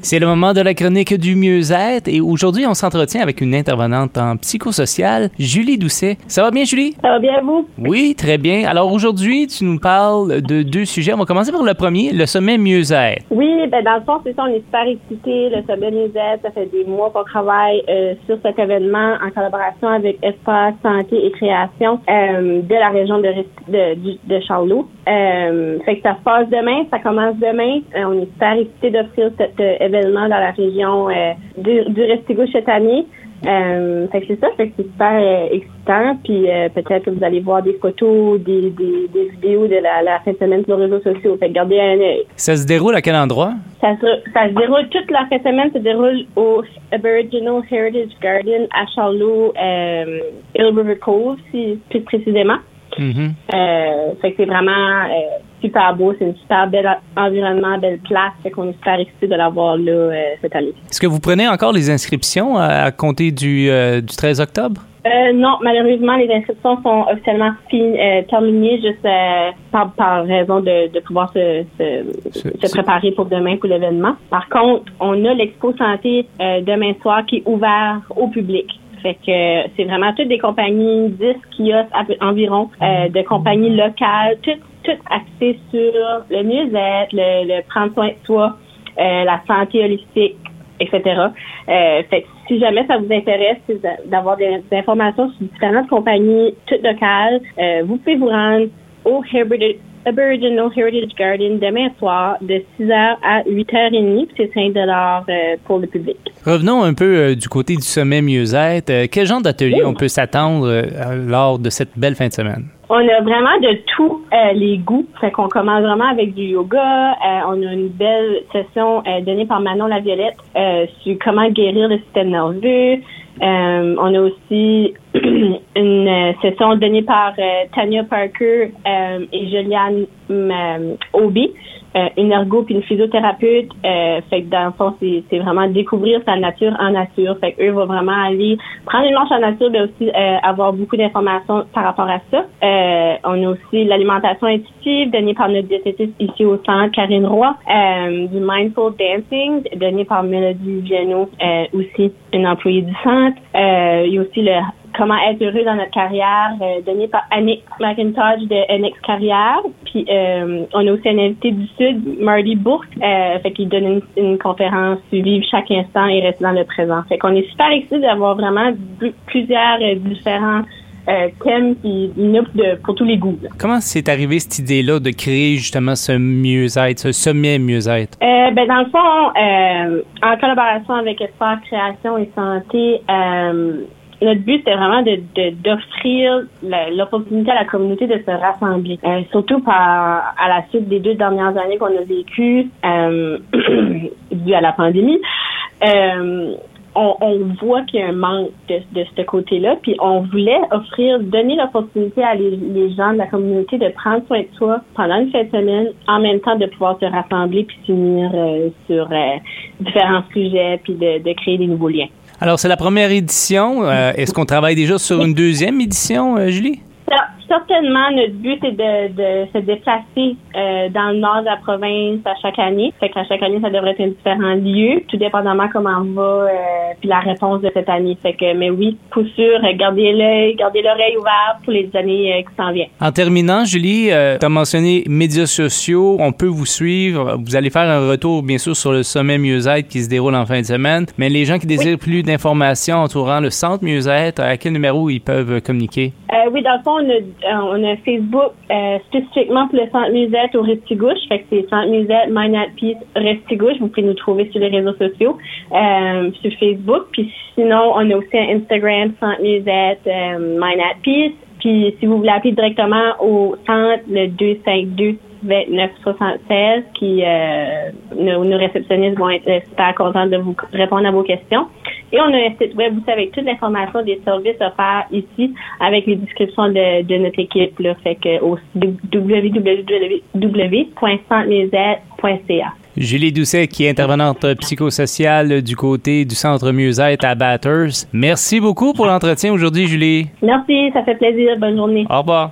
C'est le moment de la chronique du mieux-être et aujourd'hui, on s'entretient avec une intervenante en psychosocial, Julie Doucet. Ça va bien, Julie? Ça va bien, vous? Oui, très bien. Alors aujourd'hui, tu nous parles de deux sujets. On va commencer par le premier, le sommet mieux-être. Oui, ben dans le fond, c'est ça, on est super excités. Le sommet mieux-être, ça fait des mois qu'on travaille euh, sur cet événement en collaboration avec Espace Santé et Création euh, de la région de, de, de Charlot. Euh, fait que ça se passe demain, ça commence demain. on est super excités d'offrir cet dans la région euh, du, du Restigouche cette année. Euh, fait que c'est ça, fait que c'est super euh, excitant. Puis peut-être que vous allez voir des photos, des, des, vidéos de la, la, fin de semaine sur les réseaux sociaux. Fait que gardez un œil. Ça se déroule à quel endroit? Ça se, ça se déroule toute la fin de semaine, se déroule au Aboriginal Heritage Garden à Charlot, Hill River Cove, si plus précisément. Mm-hmm. euh, fait que c'est vraiment super beau. C'est un super bel environnement, belle place. Fait qu'on est super excités de l'avoir là euh, cette année. Est-ce que vous prenez encore les inscriptions à, compter du, euh, du 13 octobre? Euh, non, malheureusement, les inscriptions sont officiellement terminées juste par, par, raison de, de pouvoir se, se, préparer pour demain pour l'événement. Par contre, on a l'expo santé demain soir qui est ouvert au public. Fait que c'est vraiment toutes des compagnies, 10 kiosques environ, de compagnies locales, toutes tout axé sur le mieux-être, le, prendre soin de soi, euh, la santé holistique, etc. Euh, fait si jamais ça vous intéresse d'avoir des, informations sur différentes compagnies toutes locales, euh, vous pouvez vous rendre au Aboriginal Heritage Garden demain soir de 6h à 8h30, c'est 5 euh, pour le public. Revenons un peu du côté du sommet mieux-être. quel genre d'atelier on peut s'attendre lors de cette belle fin de semaine? On a vraiment de tous euh, les goûts. Fait qu'on commence vraiment avec du yoga. Euh, on a une belle session euh, donnée par Manon Laviolette sur comment guérir le système nerveux. On a aussi une session donnée par Tanya Parker et Juliane Obi euh, une ergo puis une physiothérapeute. Euh, fait que dans le fond, c'est vraiment découvrir sa nature en nature. Fait qu'eux vont vraiment aller prendre une marche en nature, mais aussi euh, avoir beaucoup d'informations par rapport à ça. Euh, on a aussi l'alimentation intuitive donnée par notre diététiste ici au centre, Karine Roy. du mindful dancing donné par Mélodie Viano, aussi une employée du centre. Il y a aussi le comment être heureux dans notre carrière, euh, donné par Annick McIntosh de NX Carrière. Puis euh, on a aussi un invité du Sud, Marty Bourque, euh, fait donne une, conférence sur vivre chaque instant et rester dans le présent. Fait qu'on est super excités d'avoir vraiment plusieurs euh, différents euh, thèmes qui de, pour tous les goûts. Comment c'est arrivé cette idée-là de créer justement ce mieux-être, ce sommet mieux-être? Euh, ben dans le fond, en collaboration avec Espoir Création et Santé, notre but, c'est vraiment de, d'offrir l'opportunité à la communauté de se rassembler. Euh, surtout par, à la suite des deux dernières années qu'on a vécues euh, dû à la pandémie. Euh, on, voit qu'il y a un manque de, de ce côté-là, puis on voulait offrir, donner l'opportunité à les, gens de la communauté de prendre soin de soi pendant une fête semaine, en même temps de pouvoir se rassembler puis s'unir euh, sur euh, différents sujets, puis de, de créer des nouveaux liens. Alors, c'est la première édition. Euh, est-ce qu'on travaille déjà sur une deuxième édition, Julie? Certainement, notre but est de, de se déplacer euh, dans le nord de la province à chaque année. Fait qu'à chaque année, ça devrait être un différent lieu, tout dépendamment comment on va, euh, puis la réponse de cette année. Fait que, mais oui, pour sûr, gardez l'œil, gardez l'oreille ouverte pour les années euh, qui s'en viennent. En terminant, Julie, tu as mentionné médias sociaux, on peut vous suivre. Vous allez faire un retour, bien sûr, sur le sommet mieux-être qui se déroule en fin de semaine. Mais les gens qui désirent plus d'informations entourant le centre mieux-être, à quel numéro ils peuvent communiquer? oui, dans le fond, on a euh, on a Facebook euh, spécifiquement pour le Centre Musette au Restigouche. Fait que c'est Centre Musette, Mind at Peace, Restigouche. Vous pouvez nous trouver sur les réseaux sociaux, euh, sur Facebook. Puis sinon, on a aussi un Instagram, Centre Musette, Mind at Peace. Puis si vous voulez appeler directement au centre, le 252 2976 qui euh, nos, nos, réceptionnistes vont être super contents de vous répondre à vos questions. Et on a un site web aussi avec toute l'information des services offerts ici avec les descriptions de, de notre équipe. Là, fait que au www.centremusette.ca. Julie Doucet, qui est intervenante psychosociale du côté du Centre Musette à Batters. Merci beaucoup pour l'entretien aujourd'hui, Julie. Merci, ça fait plaisir. Bonne journée. Au revoir.